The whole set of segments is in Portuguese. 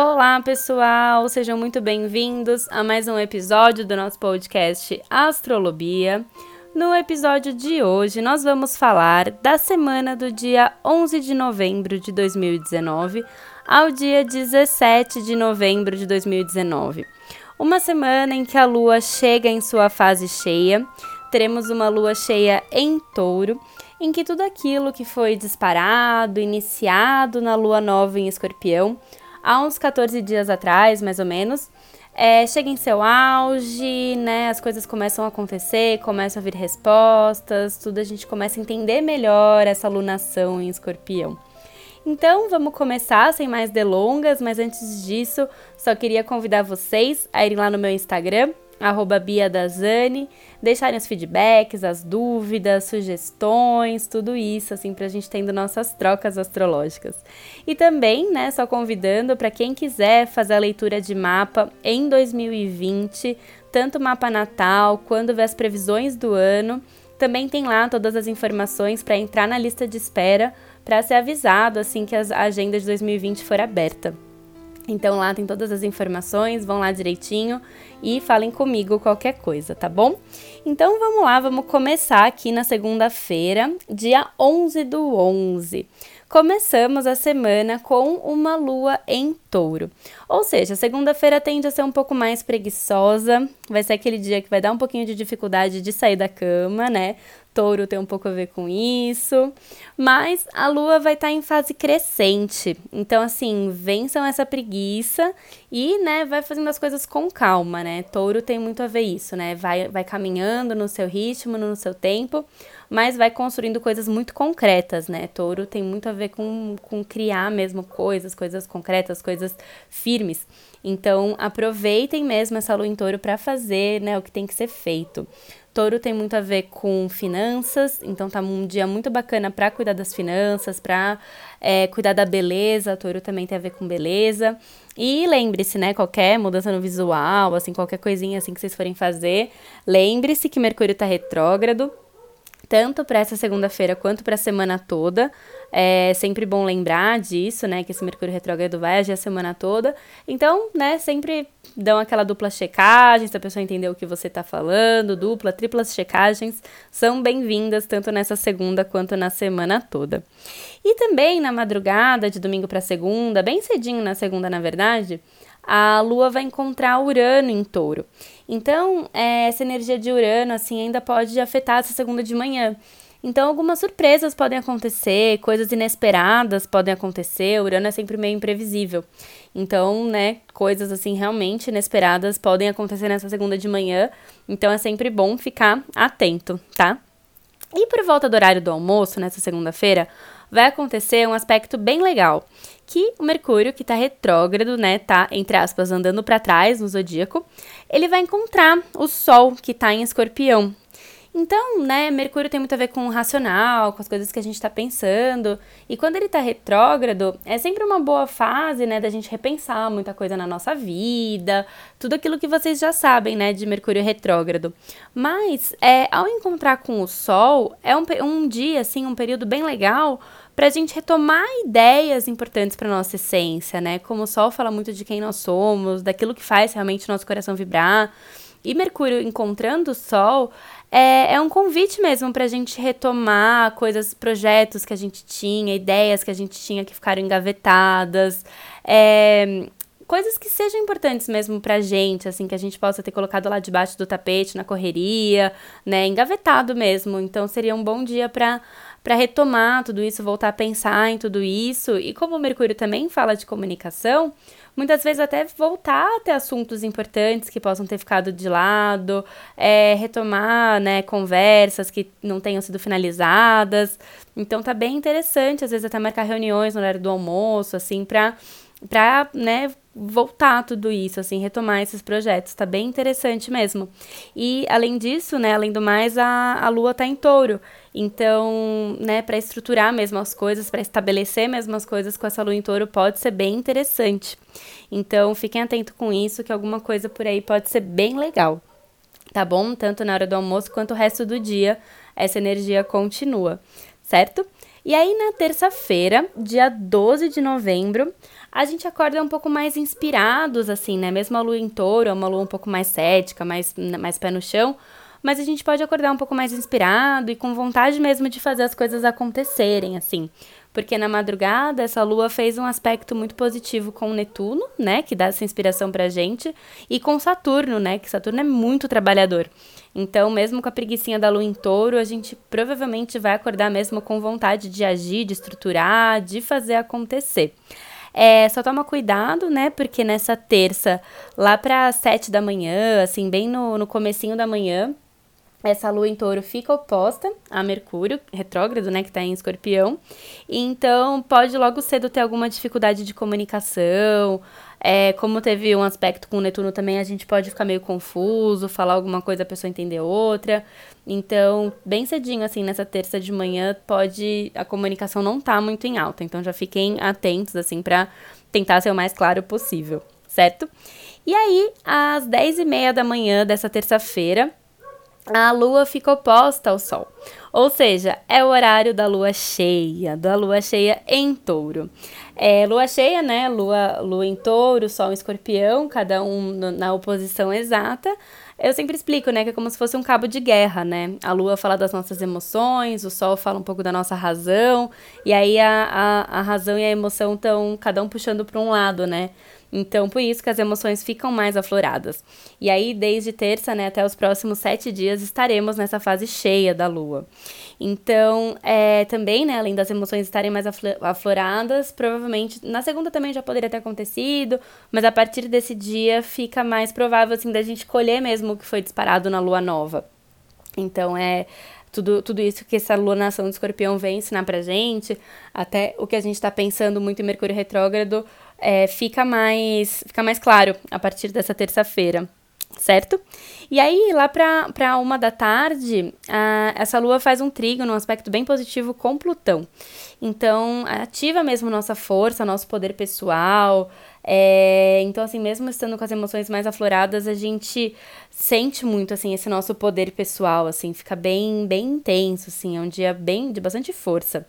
Olá, pessoal! Sejam muito bem-vindos a mais um episódio do nosso podcast Astrolobia. No episódio de hoje, nós vamos falar da semana do dia 11 de novembro de 2019 ao dia 17 de novembro de 2019. Uma semana em que a lua chega em sua fase cheia, teremos uma lua cheia em touro, em que tudo aquilo que foi disparado, iniciado na lua nova em escorpião, há uns 14 dias atrás, mais ou menos, é, chega em seu auge, né? As coisas começam a acontecer, começam a vir respostas, tudo a gente começa a entender melhor essa alunação em escorpião. Então vamos começar sem mais delongas, mas antes disso, só queria convidar vocês a irem lá no meu Instagram, arroba Bia Dazani, deixarem os feedbacks, as dúvidas, sugestões, tudo isso, assim, pra gente tendo nossas trocas astrológicas. E também, né, só convidando para quem quiser fazer a leitura de mapa em 2020, tanto mapa natal quanto ver as previsões do ano, também tem lá todas as informações para entrar na lista de espera para ser avisado assim que a agenda de 2020 for aberta. Então lá tem todas as informações, vão lá direitinho e falem comigo qualquer coisa, tá bom? Então vamos lá, vamos começar aqui na segunda-feira, dia 11 do 11. Começamos a semana com uma lua em touro. Ou seja, segunda-feira tende a ser um pouco mais preguiçosa, vai ser aquele dia que vai dar um pouquinho de dificuldade de sair da cama, né? Touro tem um pouco a ver com isso, mas a lua vai estar tá em fase crescente. Então, assim, vençam essa preguiça e, né, vai fazendo as coisas com calma, né? Touro tem muito a ver isso, né? Vai, vai caminhando no seu ritmo, no seu tempo, mas vai construindo coisas muito concretas, né? Touro tem muito a ver com, com criar mesmo coisas, coisas concretas, coisas firmes. Então, aproveitem mesmo essa lua em touro para fazer, né, o que tem que ser feito. Touro tem muito a ver com finanças, então tá um dia muito bacana para cuidar das finanças, para é, cuidar da beleza. Touro também tem a ver com beleza. E lembre-se, né, qualquer mudança no visual, assim, qualquer coisinha assim que vocês forem fazer, lembre-se que Mercúrio tá retrógrado tanto para essa segunda-feira quanto para a semana toda. É sempre bom lembrar disso, né? Que esse Mercúrio retrógrado vai agir a semana toda. Então, né, sempre dão aquela dupla checagem, se a pessoa entendeu o que você está falando, dupla, triplas checagens são bem-vindas tanto nessa segunda quanto na semana toda. E também na madrugada de domingo para segunda, bem cedinho na segunda, na verdade, a Lua vai encontrar Urano em touro. Então, é, essa energia de Urano, assim, ainda pode afetar essa segunda de manhã. Então, algumas surpresas podem acontecer, coisas inesperadas podem acontecer. Urano é sempre meio imprevisível. Então, né, coisas assim realmente inesperadas podem acontecer nessa segunda de manhã. Então, é sempre bom ficar atento, tá? E por volta do horário do almoço, nessa segunda-feira, vai acontecer um aspecto bem legal, que o Mercúrio, que está retrógrado, né, tá, entre aspas, andando para trás no zodíaco, ele vai encontrar o Sol, que está em escorpião. Então, né, Mercúrio tem muito a ver com o racional, com as coisas que a gente está pensando. E quando ele está retrógrado, é sempre uma boa fase, né, da gente repensar muita coisa na nossa vida, tudo aquilo que vocês já sabem, né, de Mercúrio retrógrado. Mas, é, ao encontrar com o Sol, é um, um dia, assim, um período bem legal para a gente retomar ideias importantes para nossa essência, né? Como o Sol fala muito de quem nós somos, daquilo que faz realmente o nosso coração vibrar. E Mercúrio encontrando o Sol é, é um convite mesmo para a gente retomar coisas, projetos que a gente tinha, ideias que a gente tinha que ficaram engavetadas. É, coisas que sejam importantes mesmo pra gente, assim, que a gente possa ter colocado lá debaixo do tapete, na correria, né, engavetado mesmo. Então seria um bom dia para para retomar tudo isso, voltar a pensar em tudo isso. E como o Mercúrio também fala de comunicação, muitas vezes até voltar a ter assuntos importantes que possam ter ficado de lado, é, retomar né, conversas que não tenham sido finalizadas. Então tá bem interessante, às vezes até marcar reuniões no horário do almoço, assim, para para, né, voltar tudo isso, assim, retomar esses projetos. Tá bem interessante mesmo. E além disso, né, além do mais, a, a lua tá em touro. Então, né, para estruturar mesmo as coisas, para estabelecer mesmo as coisas com essa lua em touro pode ser bem interessante. Então, fiquem atentos com isso, que alguma coisa por aí pode ser bem legal. Tá bom? Tanto na hora do almoço quanto o resto do dia, essa energia continua, certo? E aí, na terça-feira, dia 12 de novembro, a gente acorda um pouco mais inspirados, assim, né? Mesmo a lua em touro, é uma lua um pouco mais cética, mais, mais pé no chão, mas a gente pode acordar um pouco mais inspirado e com vontade mesmo de fazer as coisas acontecerem, assim. Porque na madrugada essa lua fez um aspecto muito positivo com Netuno, né, que dá essa inspiração pra gente, e com Saturno, né, que Saturno é muito trabalhador. Então, mesmo com a preguiçinha da lua em touro, a gente provavelmente vai acordar mesmo com vontade de agir, de estruturar, de fazer acontecer. É, só toma cuidado, né? Porque nessa terça, lá para sete da manhã, assim, bem no, no comecinho da manhã, essa lua em touro fica oposta a Mercúrio, retrógrado, né, que está em escorpião. Então, pode logo cedo ter alguma dificuldade de comunicação. É, como teve um aspecto com Netuno também, a gente pode ficar meio confuso, falar alguma coisa, a pessoa entender outra. Então, bem cedinho, assim, nessa terça de manhã, pode. A comunicação não tá muito em alta. Então, já fiquem atentos, assim, para tentar ser o mais claro possível, certo? E aí, às 10 e meia da manhã dessa terça-feira, a lua fica oposta ao sol. Ou seja, é o horário da lua cheia, da lua cheia em touro. É, lua cheia, né? Lua, lua em touro, sol em escorpião, cada um na oposição exata. Eu sempre explico, né, que é como se fosse um cabo de guerra, né? A lua fala das nossas emoções, o sol fala um pouco da nossa razão, e aí a, a, a razão e a emoção estão cada um puxando para um lado, né? Então, por isso que as emoções ficam mais afloradas. E aí, desde terça, né, até os próximos sete dias, estaremos nessa fase cheia da lua. Então, é, também, né, além das emoções estarem mais afloradas, provavelmente na segunda também já poderia ter acontecido, mas a partir desse dia fica mais provável, assim, da gente colher mesmo o que foi disparado na lua nova. Então, é tudo, tudo isso que essa lunação do escorpião vem ensinar pra gente, até o que a gente tá pensando muito em Mercúrio retrógrado, é, fica, mais, fica mais claro a partir dessa terça-feira, certo? E aí, lá para uma da tarde, a, essa lua faz um trigo num aspecto bem positivo com Plutão. Então, ativa mesmo nossa força, nosso poder pessoal. É, então, assim, mesmo estando com as emoções mais afloradas, a gente sente muito, assim, esse nosso poder pessoal, assim, fica bem, bem intenso, assim, é um dia bem, de bastante força.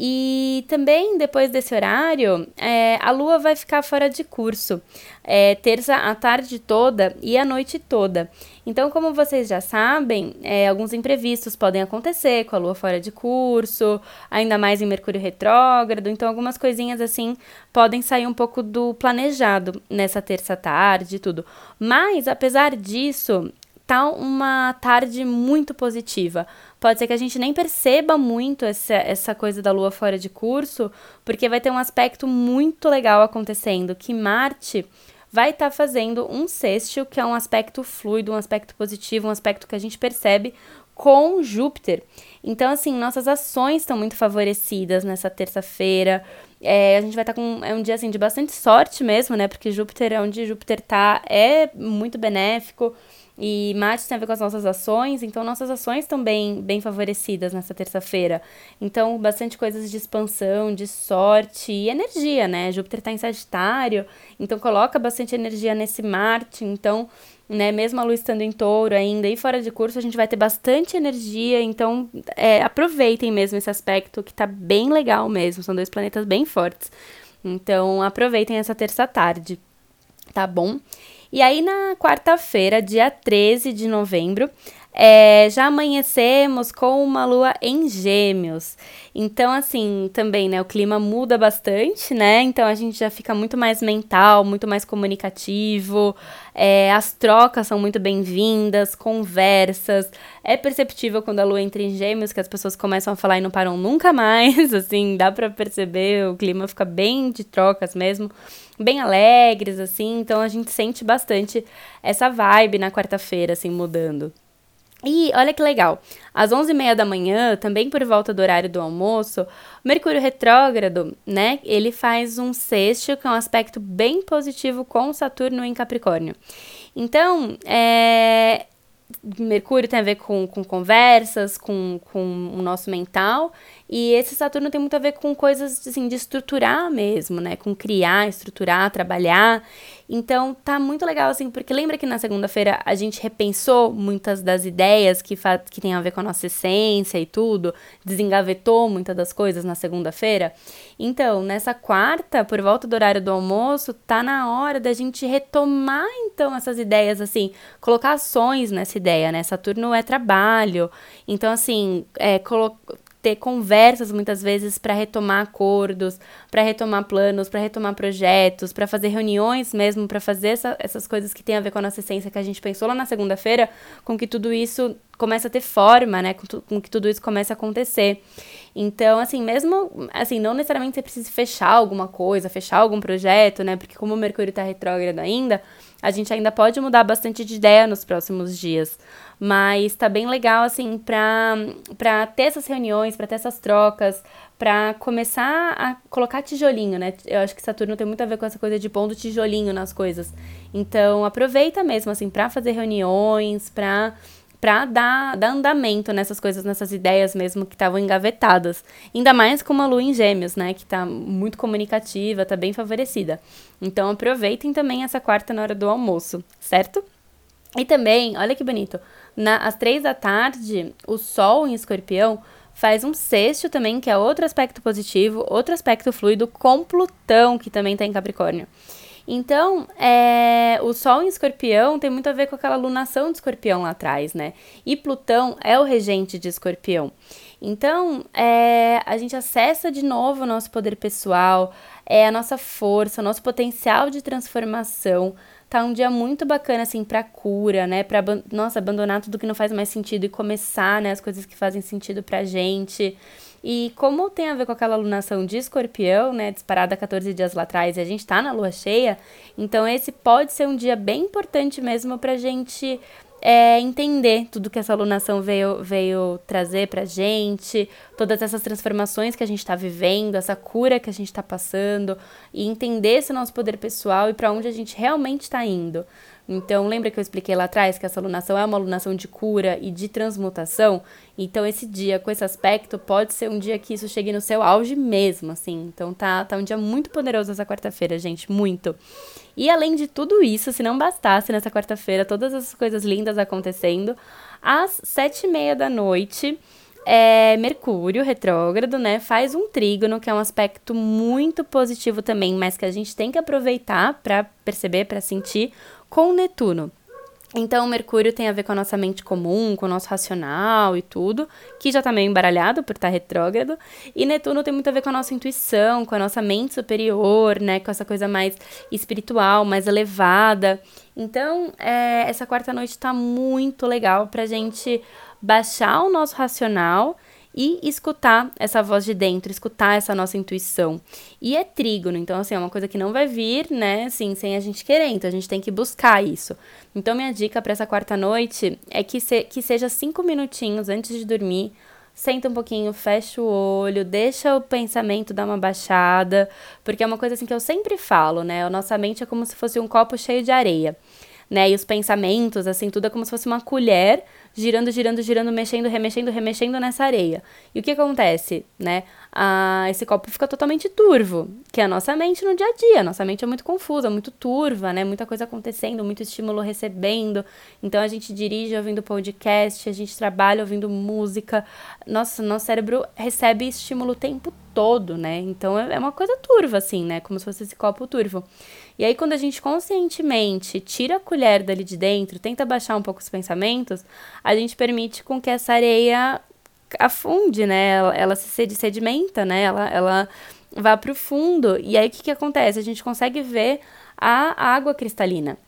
E também, depois desse horário, é, a lua vai ficar fora de curso, é, terça a tarde toda e a noite toda. Então, como vocês já sabem, é, alguns imprevistos podem acontecer com a lua fora de curso, ainda mais em Mercúrio retrógrado. Então, algumas coisinhas assim podem sair um pouco do planejado nessa terça tarde e tudo. Mas, apesar disso, tá uma tarde muito positiva. Pode ser que a gente nem perceba muito essa, essa coisa da lua fora de curso, porque vai ter um aspecto muito legal acontecendo, que Marte vai estar tá fazendo um sextil, que é um aspecto fluido, um aspecto positivo, um aspecto que a gente percebe com Júpiter. Então, assim, nossas ações estão muito favorecidas nessa terça-feira. É, a gente vai estar tá com. É um dia assim de bastante sorte mesmo, né? Porque Júpiter, é onde Júpiter tá, é muito benéfico. E Marte tem a ver com as nossas ações, então nossas ações bem, bem favorecidas nessa terça-feira. Então, bastante coisas de expansão, de sorte e energia, né? Júpiter está em Sagitário, então coloca bastante energia nesse Marte. Então, né, mesmo a lua estando em touro ainda e fora de curso, a gente vai ter bastante energia. Então, é, aproveitem mesmo esse aspecto que tá bem legal mesmo. São dois planetas bem fortes. Então, aproveitem essa terça tarde, tá bom? E aí, na quarta-feira, dia 13 de novembro, é, já amanhecemos com uma lua em gêmeos. Então, assim, também, né, o clima muda bastante, né? Então a gente já fica muito mais mental, muito mais comunicativo, é, as trocas são muito bem-vindas, conversas. É perceptível quando a lua entra em gêmeos que as pessoas começam a falar e não param nunca mais, assim, dá pra perceber, o clima fica bem de trocas mesmo bem alegres, assim, então a gente sente bastante essa vibe na quarta-feira, assim, mudando. E olha que legal, às 11h30 da manhã, também por volta do horário do almoço, Mercúrio retrógrado, né, ele faz um sexto, que é um aspecto bem positivo com Saturno em Capricórnio. Então, é, Mercúrio tem a ver com, com conversas, com, com o nosso mental, E esse Saturno tem muito a ver com coisas assim de estruturar mesmo, né? Com criar, estruturar, trabalhar. Então tá muito legal assim, porque lembra que na segunda-feira a gente repensou muitas das ideias que que tem a ver com a nossa essência e tudo, desengavetou muitas das coisas na segunda-feira. Então, nessa quarta, por volta do horário do almoço, tá na hora da gente retomar então essas ideias assim, colocar ações nessa ideia, né? Saturno é trabalho. Então assim, é, ter conversas muitas vezes para retomar acordos, para retomar planos, para retomar projetos, para fazer reuniões mesmo, para fazer essa, essas coisas que tem a ver com a nossa essência que a gente pensou lá na segunda-feira, com que tudo isso comece a ter forma, né? Com, tu, com, que tudo isso comece a acontecer. Então, assim, mesmo assim, não necessariamente você precisa fechar alguma coisa, fechar algum projeto, né? Porque como o Mercúrio está retrógrado ainda, a gente ainda pode mudar bastante de ideia nos próximos dias. Mas tá bem legal, assim, pra, pra ter essas reuniões, pra ter essas trocas, pra começar a colocar tijolinho, né? Eu acho que Saturno tem muito a ver com essa coisa de pondo tijolinho nas coisas. Então, aproveita mesmo, assim, pra fazer reuniões, pra para dar, dar andamento nessas coisas, nessas ideias mesmo que estavam engavetadas. Ainda mais com uma lua em gêmeos, né? Que tá muito comunicativa, tá bem favorecida. Então aproveitem também essa quarta na hora do almoço, certo? E também, olha que bonito, na, às três da tarde, o Sol em escorpião faz um sexto também, que é outro aspecto positivo, outro aspecto fluido com Plutão, que também está em Capricórnio. Então, é, o Sol em Escorpião tem muito a ver com aquela lunação de Escorpião lá atrás, né? E Plutão é o regente de Escorpião. Então, é, a gente acessa de novo o nosso poder pessoal, é a nossa força, o nosso potencial de transformação. Tá um dia muito bacana, assim, pra cura, né? Pra, nossa, abandonar tudo que não faz mais sentido e começar, né? As coisas que fazem sentido pra gente. E como tem a ver com aquela alunação de escorpião, né, disparada 14 dias lá atrás, e a gente tá na lua cheia, então esse pode ser um dia bem importante mesmo pra gente é, entender tudo que essa alunação veio, veio trazer pra gente, todas essas transformações que a gente está vivendo, essa cura que a gente está passando, e entender esse nosso poder pessoal e para onde a gente realmente está indo. Então, lembra que eu expliquei lá atrás que essa alunação é uma alunação de cura e de transmutação? Então, esse dia, com esse aspecto, pode ser um dia que isso chegue no seu auge mesmo, assim. Então, tá, tá um dia muito poderoso essa quarta-feira, gente, muito. E além de tudo isso, se não bastasse nessa quarta-feira, todas essas coisas lindas acontecendo, às sete e meia da noite, é, Mercúrio retrógrado, né? Faz um trígono, que é um aspecto muito positivo também, mas que a gente tem que aproveitar para perceber, para sentir com Netuno. Então, Mercúrio tem a ver com a nossa mente comum, com o nosso racional e tudo, que já tá meio embaralhado por estar tá retrógrado. E Netuno tem muito a ver com a nossa intuição, com a nossa mente superior, né? Com essa coisa mais espiritual, mais elevada. Então, é, essa quarta noite tá muito legal pra gente baixar o nosso racional e escutar essa voz de dentro, escutar essa nossa intuição. E é trígono, então assim, é uma coisa que não vai vir, né, assim, sem a gente querer, então a gente tem que buscar isso. Então minha dica para essa quarta noite é que, se, que seja cinco minutinhos antes de dormir, senta um pouquinho, fecha o olho, deixa o pensamento dar uma baixada, porque é uma coisa assim que eu sempre falo, né, a nossa mente é como se fosse um copo cheio de areia né? E os pensamentos, assim, tudo é como se fosse uma colher girando, girando, girando, mexendo, remexendo, remexendo nessa areia. E o que acontece, né? Ah, esse copo fica totalmente turvo, que é a nossa mente no dia a dia. Nossa mente é muito confusa, muito turva, né? Muita coisa acontecendo, muito estímulo recebendo. Então a gente dirige ouvindo podcast, a gente trabalha ouvindo música. Nossa, nosso cérebro recebe estímulo o tempo todo, né? Então é, é uma coisa turva, assim, né? Como se fosse esse copo turvo. E aí, quando a gente conscientemente tira a colher dali de dentro, tenta baixar um pouco os pensamentos, a gente permite com que essa areia afunde, né? Ela, ela se sedimenta, né? Ela, ela vá para o fundo. E aí, o que, que acontece? A gente consegue ver a água cristalina.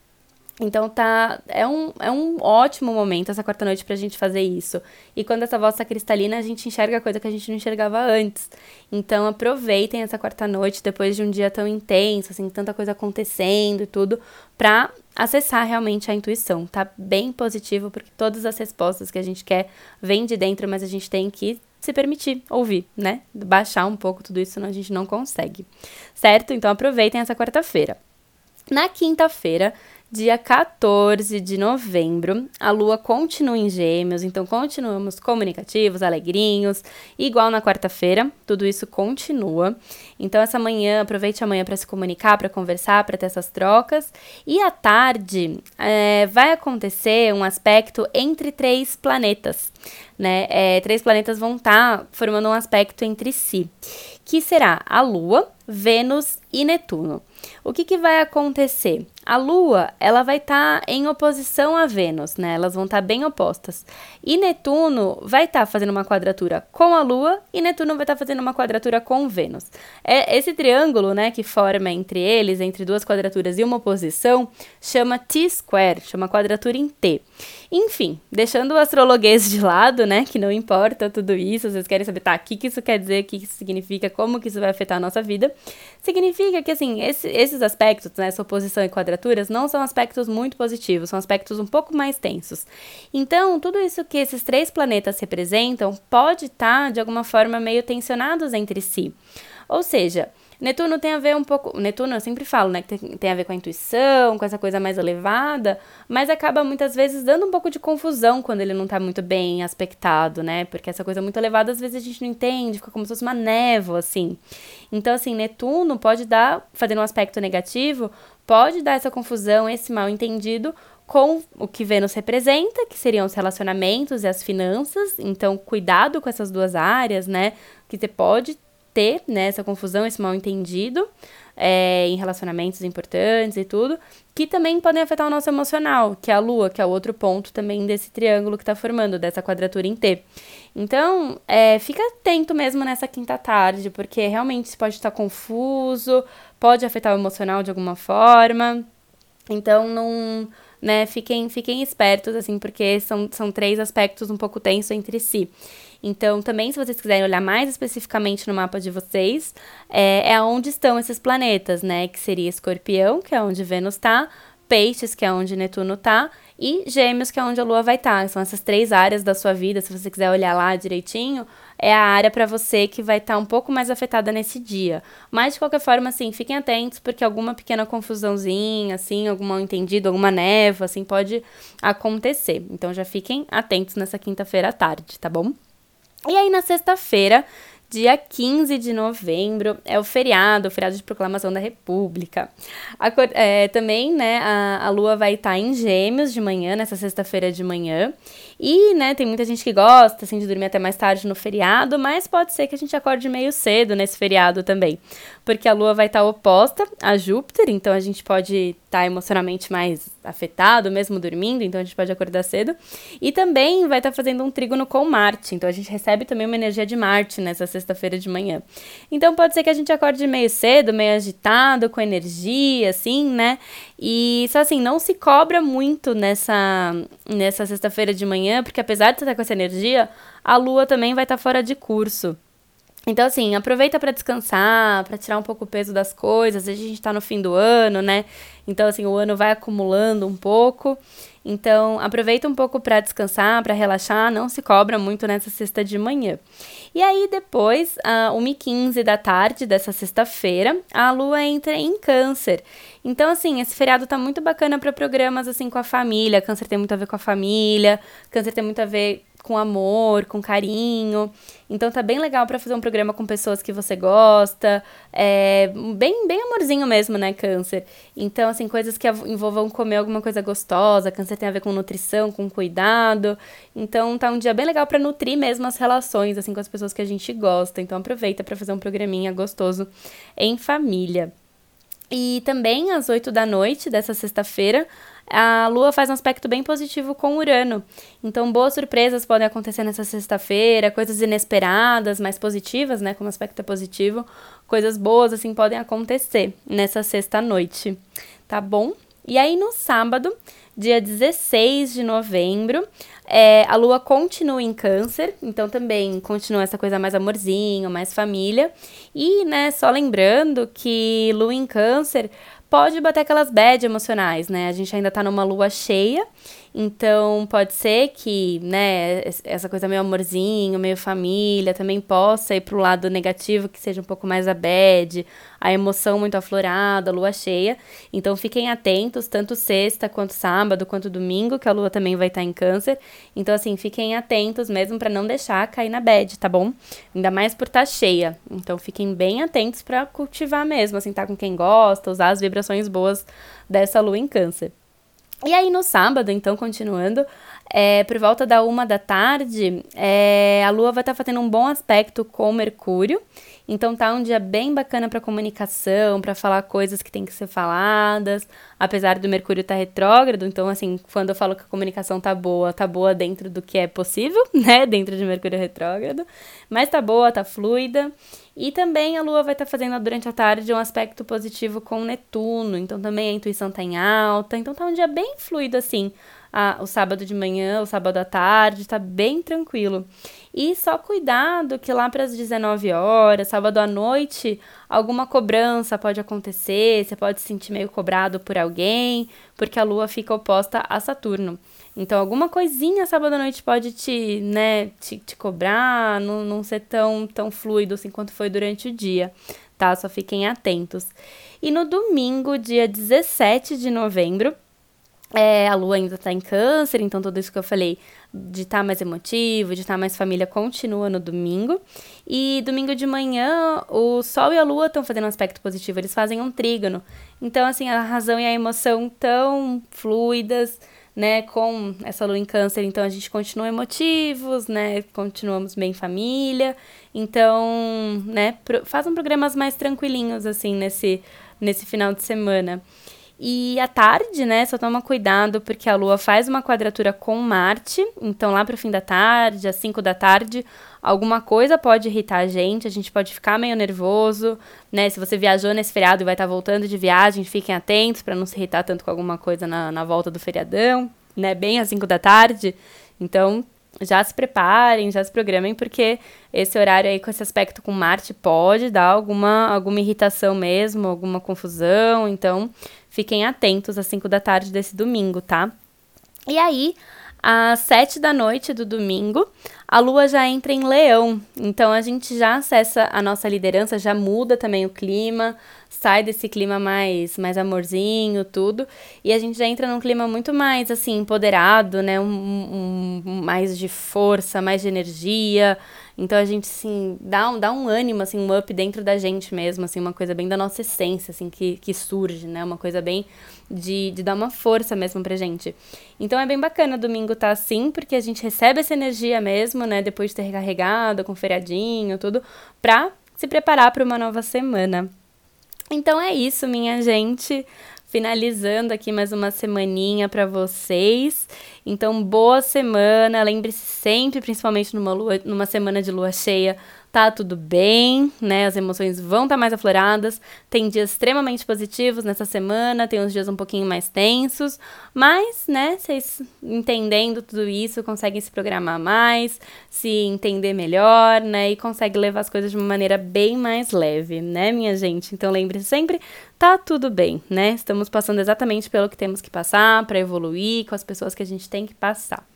Então tá, é um, é um ótimo momento essa quarta noite pra gente fazer isso. E quando essa voz tá cristalina, a gente enxerga coisa que a gente não enxergava antes. Então aproveitem essa quarta noite depois de um dia tão intenso, assim, tanta coisa acontecendo e tudo, pra acessar realmente a intuição. Tá bem positivo porque todas as respostas que a gente quer vêm de dentro, mas a gente tem que se permitir ouvir, né? Baixar um pouco tudo isso, senão a gente não consegue. Certo? Então aproveitem essa quarta-feira. Na quinta-feira, dia 14 de novembro, a lua continua em Gêmeos, então continuamos comunicativos, alegrinhos, igual na quarta-feira, tudo isso continua. Então, essa manhã, aproveite amanhã para se comunicar, para conversar, para ter essas trocas. E à tarde, é, vai acontecer um aspecto entre três planetas, né? É, três planetas vão estar tá formando um aspecto entre si, que será a Lua, Vênus e Netuno. O que, que vai acontecer? A Lua, ela vai estar tá em oposição a Vênus, né? Elas vão estar tá bem opostas. E Netuno vai estar tá fazendo uma quadratura com a Lua e Netuno vai estar tá fazendo uma quadratura com Vênus. É esse triângulo, né, que forma entre eles, entre duas quadraturas e uma oposição, chama T-square, chama quadratura em T. Enfim, deixando o astrologuês de lado, né, que não importa tudo isso, vocês querem saber, tá, o que, que isso quer dizer, o que, que isso significa, como que isso vai afetar a nossa vida, significa que, assim, esse, esses aspectos, né, essa oposição e quadraturas, não são aspectos muito positivos, são aspectos um pouco mais tensos. Então, tudo isso que esses três planetas representam pode estar, tá, de alguma forma, meio tensionados entre si. Ou seja, Netuno tem a ver um pouco. Netuno, eu sempre falo, né? Que tem, tem a ver com a intuição, com essa coisa mais elevada, mas acaba muitas vezes dando um pouco de confusão quando ele não tá muito bem aspectado, né? Porque essa coisa muito elevada, às vezes a gente não entende, fica como se fosse uma névoa, assim. Então, assim, Netuno pode dar, fazendo um aspecto negativo, pode dar essa confusão, esse mal entendido com o que Vênus representa, que seriam os relacionamentos e as finanças. Então, cuidado com essas duas áreas, né? Que você pode ter né, essa confusão, esse mal entendido é, em relacionamentos importantes e tudo, que também podem afetar o nosso emocional, que é a lua, que é o outro ponto também desse triângulo que está formando, dessa quadratura em T. Então, é, fica atento mesmo nessa quinta tarde, porque realmente pode estar confuso, pode afetar o emocional de alguma forma. Então, não né? Fiquem, fiquem espertos, assim, porque são, são três aspectos um pouco tensos entre si. Então, também, se vocês quiserem olhar mais especificamente no mapa de vocês, é, é onde estão esses planetas, né? Que seria Escorpião, que é onde Vênus está, Peixes, que é onde Netuno está, e Gêmeos, que é onde a Lua vai estar. Tá. São essas três áreas da sua vida, se você quiser olhar lá direitinho, é a área para você que vai estar tá um pouco mais afetada nesse dia. Mas, de qualquer forma, assim, fiquem atentos, porque alguma pequena confusãozinha, assim, algum mal entendido, alguma névoa, assim, pode acontecer. Então, já fiquem atentos nessa quinta-feira à tarde, tá bom? E aí, na sexta-feira, dia 15 de novembro, é o feriado, o feriado de proclamação da República. A, é, também, né, a, a lua vai estar em gêmeos de manhã, nessa sexta-feira de manhã. E, né, tem muita gente que gosta, assim, de dormir até mais tarde no feriado, mas pode ser que a gente acorde meio cedo nesse feriado também. Porque a lua vai estar tá oposta a Júpiter, então a gente pode estar tá emocionalmente mais afetado, mesmo dormindo, então a gente pode acordar cedo. E também vai estar tá fazendo um trígono com Marte, então a gente recebe também uma energia de Marte nessa sexta-feira de manhã. Então pode ser que a gente acorde meio cedo, meio agitado, com energia, assim, né? E só assim, não se cobra muito nessa, nessa sexta-feira de manhã, porque apesar de você estar com essa energia, a lua também vai estar fora de curso. Então, assim, aproveita para descansar, para tirar um pouco o peso das coisas. A gente está no fim do ano, né? Então, assim, o ano vai acumulando um pouco. Então, aproveita um pouco para descansar, para relaxar, não se cobra muito nessa sexta de manhã. E aí, depois, às 1h15 da tarde dessa sexta-feira, a lua entra em Câncer. Então, assim, esse feriado tá muito bacana para programas assim com a família. Câncer tem muito a ver com a família, Câncer tem muito a ver com amor, com carinho. Então tá bem legal para fazer um programa com pessoas que você gosta. É bem, bem amorzinho mesmo, né, câncer? Então, assim, coisas que envolvam comer alguma coisa gostosa. Câncer tem a ver com nutrição, com cuidado. Então tá um dia bem legal para nutrir mesmo as relações, assim, com as pessoas que a gente gosta. Então aproveita para fazer um programinha gostoso em família. E também às 8 da noite dessa sexta-feira, a Lua faz um aspecto bem positivo com Urano. Então, boas surpresas podem acontecer nessa sexta-feira, coisas inesperadas, mais positivas, né? Como aspecto é positivo, coisas boas assim podem acontecer nessa sexta-noite, tá bom? E aí no sábado, dia 16 de novembro, é, a lua continua em câncer, então também continua essa coisa mais amorzinho, mais família. E, né, só lembrando que lua em câncer pode bater aquelas bad emocionais, né? A gente ainda tá numa lua cheia Então, pode ser que, né, essa coisa meio amorzinho, meio família, também possa ir pro lado negativo, que seja um pouco mais a bad, a emoção muito aflorada, a lua cheia. Então, fiquem atentos, tanto sexta, quanto sábado, quanto domingo, que a lua também vai estar em câncer. Então, assim, fiquem atentos mesmo para não deixar cair na bad, tá bom? Ainda mais por estar tá cheia. Então, fiquem bem atentos para cultivar mesmo, assim, tá com quem gosta, usar as vibrações boas dessa lua em câncer. E aí no sábado, então, continuando, é, por volta da uma da tarde, é, a Lua vai estar tá fazendo um bom aspecto com Mercúrio. Então tá um dia bem bacana para comunicação, para falar coisas que tem que ser faladas, apesar do Mercúrio estar tá retrógrado. Então, assim, quando eu falo que a comunicação tá boa, tá boa dentro do que é possível, né? Dentro de Mercúrio retrógrado. Mas tá boa, tá fluida. E também a Lua vai estar tá fazendo durante a tarde um aspecto positivo com Netuno. Então também a intuição tá em alta. Então tá um dia bem fluido assim a, o sábado de manhã, o sábado à tarde, tá bem tranquilo. E só cuidado que lá para as 19 horas, sábado à noite, alguma cobrança pode acontecer, você pode se sentir meio cobrado por alguém, porque a lua fica oposta a Saturno. Então, alguma coisinha sábado à noite pode te, né, te, te cobrar, não, não ser tão, tão fluido assim quanto foi durante o dia, tá? Só fiquem atentos. E no domingo, dia 17 de novembro, é, a lua ainda tá em câncer, então tudo isso que eu falei de estar tá mais emotivo, de estar tá mais família, continua no domingo. E domingo de manhã, o sol e a lua estão fazendo um aspecto positivo, eles fazem um trígono. Então, assim, a razão e a emoção tão fluidas, né, com essa lua em câncer, então a gente continua emotivos, né, continuamos bem família. Então, né, fazem programas mais tranquilinhos, assim, nesse, nesse final de semana. E à tarde, né, só toma cuidado porque a Lua faz uma quadratura com Marte, então lá pro fim da tarde, às 5 da tarde, alguma coisa pode irritar a gente, a gente pode ficar meio nervoso, né? Se você viajou nesse feriado e vai estar tá voltando de viagem, fiquem atentos para não se irritar tanto com alguma coisa na, na volta do feriadão, né? Bem às 5 da tarde. Então, já se preparem, já se programem, porque esse horário aí com esse aspecto com Marte pode dar alguma, alguma irritação mesmo, alguma confusão. Então, fiquem atentos às 5 da tarde desse domingo, tá? E aí, às 7 da noite do domingo, a lua já entra em leão. Então a gente já acessa a nossa liderança, já muda também o clima, sai desse clima mais, mais amorzinho, tudo. E a gente já entra num clima muito mais assim, empoderado, né? Um, um mais de força, mais de energia. Então a gente, assim, dá um, dá um ânimo, assim, um up dentro da gente mesmo, assim, uma coisa bem da nossa essência, assim, que, que surge, né? Uma coisa bem de, de dar uma força mesmo pra gente. Então é bem bacana domingo tá assim, porque a gente recebe essa energia mesmo, né? Depois de ter recarregado, com feriadinho, tudo, pra se preparar para uma nova semana. Então é isso, minha gente finalizando aqui mais uma semaninha para vocês. Então, boa semana. Lembre-se sempre, principalmente numa, lua, numa semana de lua cheia, tá tudo bem, né? As emoções vão estar tá mais afloradas. Tem dias extremamente positivos nessa semana, tem uns dias um pouquinho mais tensos, mas, né, vocês entendendo tudo isso, conseguem se programar mais, se entender melhor, né? E conseguem levar as coisas de uma maneira bem mais leve, né, minha gente? Então, lembre-se sempre, tá tudo bem, né? Estamos passando exatamente pelo que temos que passar para evoluir com as pessoas que a gente tem que passar.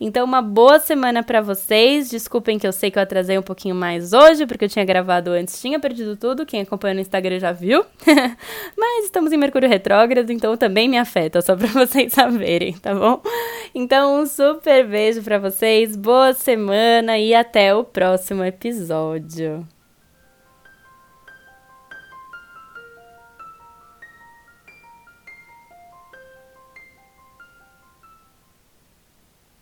Então, uma boa semana para vocês. Desculpem que eu sei que eu atrasei um pouquinho mais hoje, porque eu tinha gravado antes, tinha perdido tudo. Quem acompanha no Instagram já viu. Mas estamos em Mercúrio retrógrado, então também me afeta, só para vocês saberem, tá bom? Então, um super beijo para vocês, boa semana e até o próximo episódio.